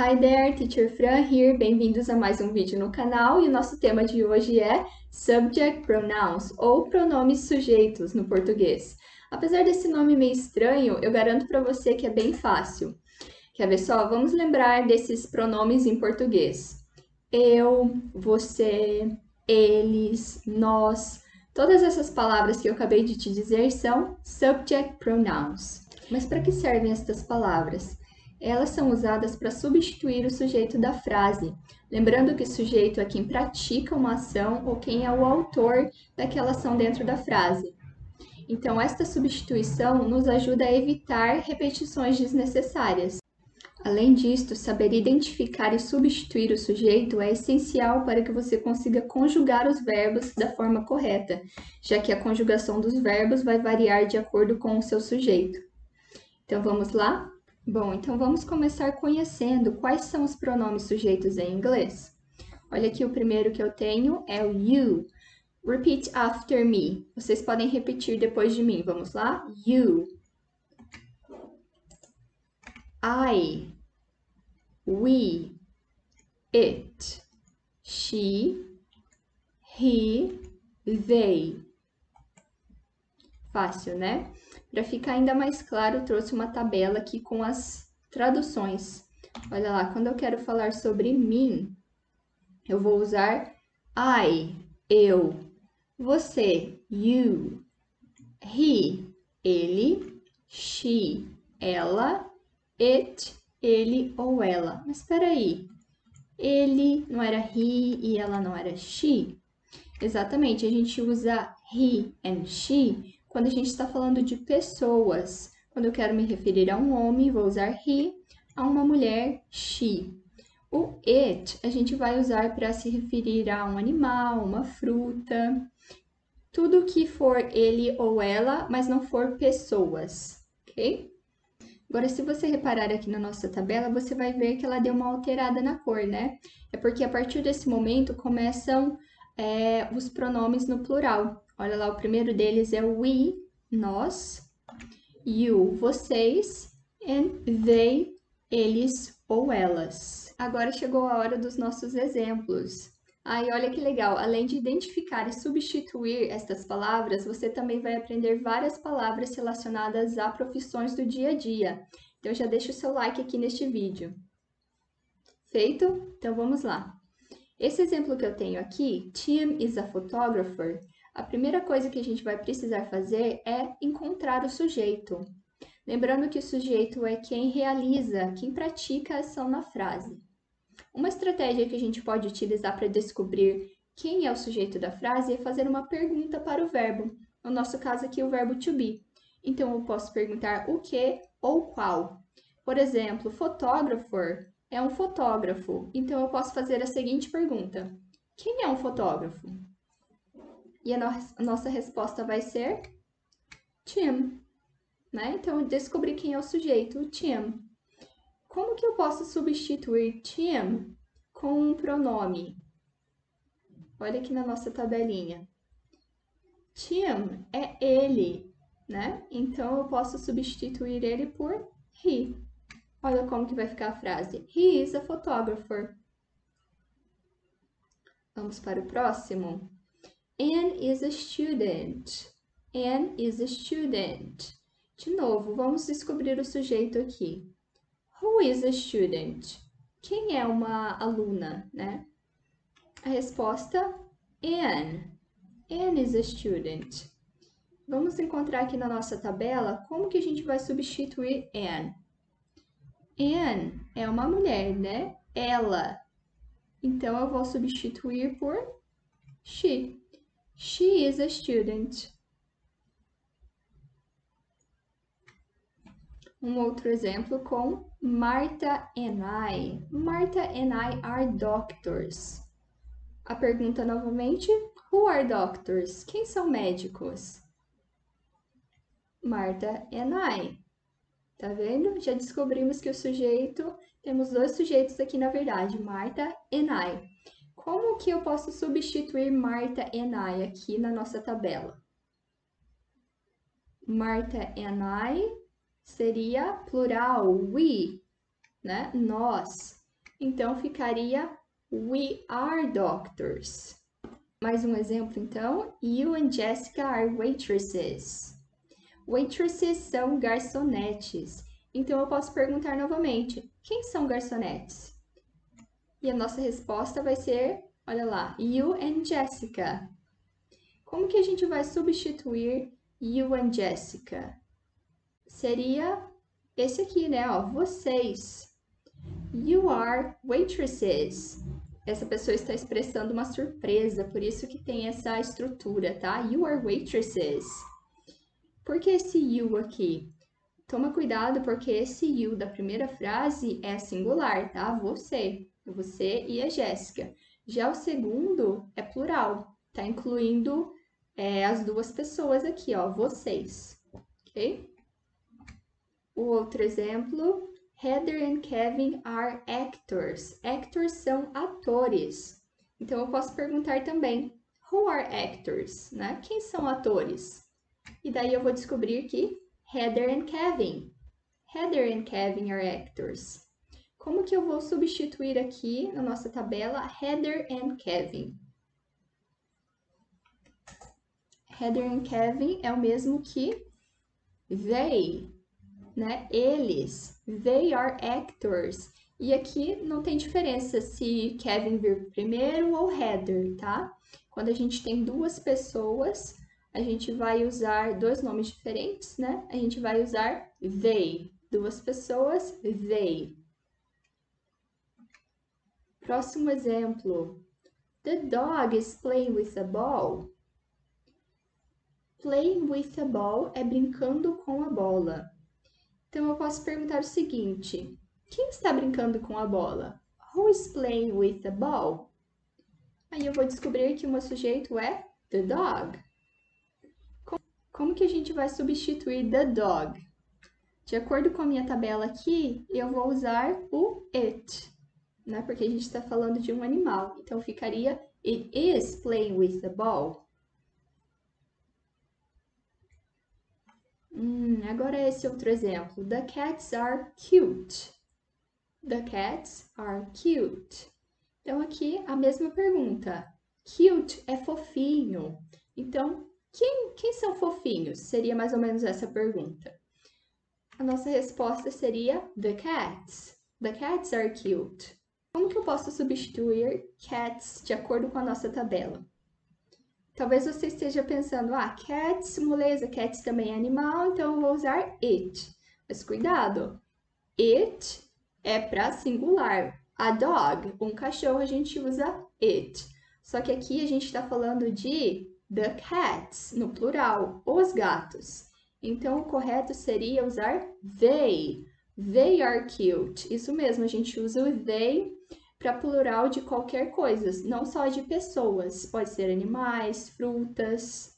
Hi there, Teacher Fran here. Bem-vindos a mais um vídeo no canal e o nosso tema de hoje é Subject Pronouns ou pronomes sujeitos no português. Apesar desse nome meio estranho, eu garanto para você que é bem fácil. Quer ver só? Vamos lembrar desses pronomes em português. Eu, você, eles, nós. Todas essas palavras que eu acabei de te dizer são subject pronouns. Mas para que servem estas palavras? Elas são usadas para substituir o sujeito da frase, lembrando que sujeito é quem pratica uma ação ou quem é o autor daquela ação dentro da frase. Então, esta substituição nos ajuda a evitar repetições desnecessárias. Além disto, saber identificar e substituir o sujeito é essencial para que você consiga conjugar os verbos da forma correta, já que a conjugação dos verbos vai variar de acordo com o seu sujeito. Então vamos lá? Bom, então vamos começar conhecendo quais são os pronomes sujeitos em inglês. Olha aqui o primeiro que eu tenho é o you. Repeat after me. Vocês podem repetir depois de mim. Vamos lá? You. I. We. It. She. He. They. Fácil, né? Para ficar ainda mais claro, trouxe uma tabela aqui com as traduções. Olha lá, quando eu quero falar sobre mim, eu vou usar I, eu, você, you, he, ele, she, ela, it, ele ou ela. Mas espera aí, ele não era he e ela não era she? Exatamente, a gente usa he and she quando a gente está falando de pessoas. Quando eu quero me referir a um homem, vou usar he, a uma mulher, she. O it a gente vai usar para se referir a um animal, uma fruta, tudo que for ele ou ela, mas não for pessoas, ok? Agora, se você reparar aqui na nossa tabela, você vai ver que ela deu uma alterada na cor, né? É porque a partir desse momento começam é, os pronomes no plural. Olha lá, o primeiro deles é we, nós, you, vocês, and they, eles ou elas. Agora chegou a hora dos nossos exemplos. Aí, olha que legal, além de identificar e substituir estas palavras, você também vai aprender várias palavras relacionadas a profissões do dia a dia. Então, já deixa o seu like aqui neste vídeo. Feito? Então, vamos lá. Esse exemplo que eu tenho aqui, Tim is a photographer, a primeira coisa que a gente vai precisar fazer é encontrar o sujeito. Lembrando que o sujeito é quem realiza, quem pratica a ação na frase. Uma estratégia que a gente pode utilizar para descobrir quem é o sujeito da frase é fazer uma pergunta para o verbo. No nosso caso aqui, o verbo to be. Então, eu posso perguntar o que ou qual. Por exemplo, fotógrafo é um fotógrafo. Então, eu posso fazer a seguinte pergunta: Quem é um fotógrafo? E a, no nossa resposta vai ser Tim. Né? Então, descobri quem é o sujeito, Tim. Como que eu posso substituir Tim com um pronome? Olha aqui na nossa tabelinha. Tim é ele, né? Então, eu posso substituir ele por he. Olha como que vai ficar a frase. He is a photographer. Vamos para o próximo. Anne is a student. Anne is a student. De novo, vamos descobrir o sujeito aqui. Who is a student? Quem é uma aluna, né? A resposta, Anne. Anne is a student. Vamos encontrar aqui na nossa tabela como que a gente vai substituir Anne. Anne é uma mulher, né? Ela. Então, eu vou substituir por she. She is a student. Um outro exemplo com Martha and I. Martha and I are doctors. A pergunta novamente: Who are doctors? Quem são médicos? Martha and I. Tá vendo? Já descobrimos que o sujeito, temos dois sujeitos aqui na verdade, Martha and I. Como que eu posso substituir Marta and I aqui na nossa tabela? Marta and I seria plural, we, né? Nós. Então ficaria We are doctors. Mais um exemplo, então. You and Jessica are waitresses. Waitresses são garçonetes. Então eu posso perguntar novamente: quem são garçonetes? E a nossa resposta vai ser, olha lá, you and Jessica. Como que a gente vai substituir you and Jessica? Seria esse aqui, né? Ó, vocês. You are waitresses. Essa pessoa está expressando uma surpresa, por isso que tem essa estrutura, tá? You are waitresses. Por que esse you aqui? Toma cuidado porque esse you da primeira frase é singular, tá? Você, você e a Jéssica. Já o segundo é plural, tá? Incluindo é, as duas pessoas aqui, ó, vocês, ok? O outro exemplo, Heather and Kevin are actors. Actors são atores. Então, eu posso perguntar também, who are actors, né? Quem são atores? E daí eu vou descobrir que Heather and Kevin. Heather and Kevin are actors. Como que eu vou substituir aqui na nossa tabela Heather and Kevin? Heather and Kevin é o mesmo que they, né? Eles. They are actors. E aqui não tem diferença se Kevin vir primeiro ou Heather, tá? Quando a gente tem duas pessoas, a gente vai usar dois nomes diferentes, né? A gente vai usar they. Duas pessoas, they. Próximo exemplo. The dog is playing with a ball. Playing with a ball é brincando com a bola. Então eu posso perguntar o seguinte: quem está brincando com a bola? Who is playing with the ball? Aí eu vou descobrir que o meu sujeito é the dog. Como que a gente vai substituir the dog? De acordo com a minha tabela aqui, eu vou usar o it, né? Porque a gente está falando de um animal. Então, ficaria It is playing with the ball. Hum, agora esse outro exemplo. The cats are cute. The cats are cute. Então, aqui a mesma pergunta. Cute é fofinho. Então, quem, quem são fofinhos? Seria mais ou menos essa pergunta. A nossa resposta seria the cats. The cats are cute. Como que eu posso substituir cats de acordo com a nossa tabela? Talvez você esteja pensando, ah, cats, moleza, cats também é animal, então eu vou usar it. Mas cuidado, it é para singular. A dog, um cachorro, a gente usa it. Só que aqui a gente está falando de the cats, no plural, os gatos. Então, o correto seria usar they. They are cute. Isso mesmo, a gente usa o they para plural de qualquer coisa, não só de pessoas. Pode ser animais, frutas.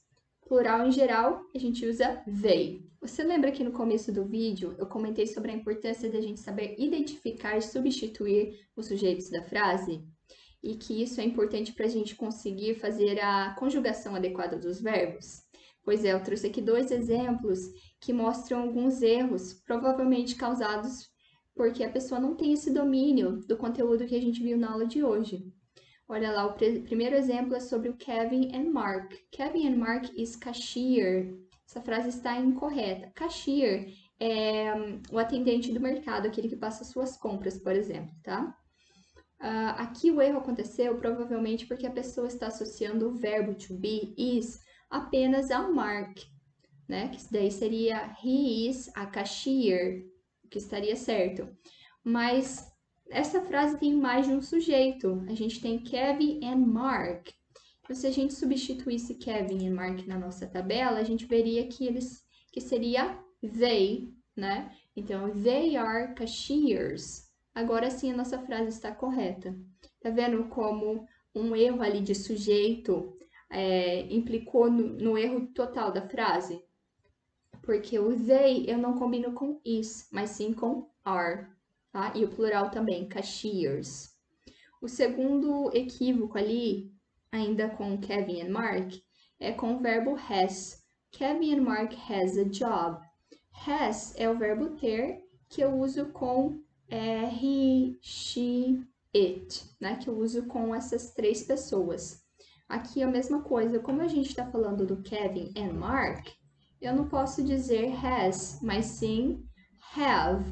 Plural em geral, a gente usa they. Você lembra que no começo do vídeo eu comentei sobre a importância da gente saber identificar e substituir os sujeitos da frase? e que isso é importante para a gente conseguir fazer a conjugação adequada dos verbos? Pois é, eu trouxe aqui dois exemplos que mostram alguns erros, provavelmente causados porque a pessoa não tem esse domínio do conteúdo que a gente viu na aula de hoje. Olha lá, o primeiro exemplo é sobre o Kevin and Mark. Kevin and Mark is cashier. Essa frase está incorreta. Cashier é um, o atendente do mercado, aquele que passa suas compras, por exemplo, tá? Uh, aqui o erro aconteceu provavelmente porque a pessoa está associando o verbo to be, is, apenas ao Mark, né? Que daí seria he is a cashier, que estaria certo. Mas essa frase tem mais de um sujeito. A gente tem Kevin and Mark. Então, se a gente substituísse Kevin e Mark na nossa tabela, a gente veria que eles que seria they, né? Então, they are cashiers. Agora sim a nossa frase está correta. Tá vendo como um erro ali de sujeito é, implicou no, no, erro total da frase? Porque o they eu não combino com is, mas sim com are, tá? E o plural também, cashiers. O segundo equívoco ali, ainda com Kevin and Mark, é com o verbo has. Kevin and Mark has a job. Has é o verbo ter que eu uso com é he, she, it, né? Que eu uso com essas três pessoas. Aqui a mesma coisa, como a gente está falando do Kevin and Mark, eu não posso dizer has, mas sim have.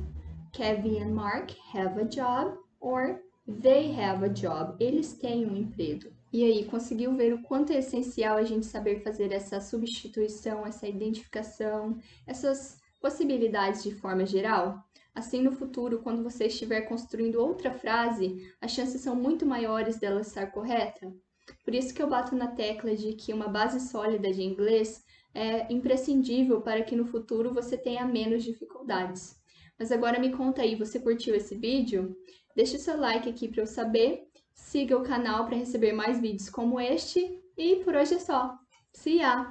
Kevin and Mark have a job or they have a job. Eles têm um emprego. E aí, conseguiu ver o quanto é essencial a gente saber fazer essa substituição, essa identificação, essas possibilidades de forma geral? Assim, no futuro, quando você estiver construindo outra frase, as chances são muito maiores dela estar correta. Por isso que eu bato na tecla de que uma base sólida de inglês é imprescindível para que no futuro você tenha menos dificuldades. Mas agora me conta aí, você curtiu esse vídeo? Deixe seu like aqui para eu saber, siga o canal para receber mais vídeos como este e por hoje é só. See ya!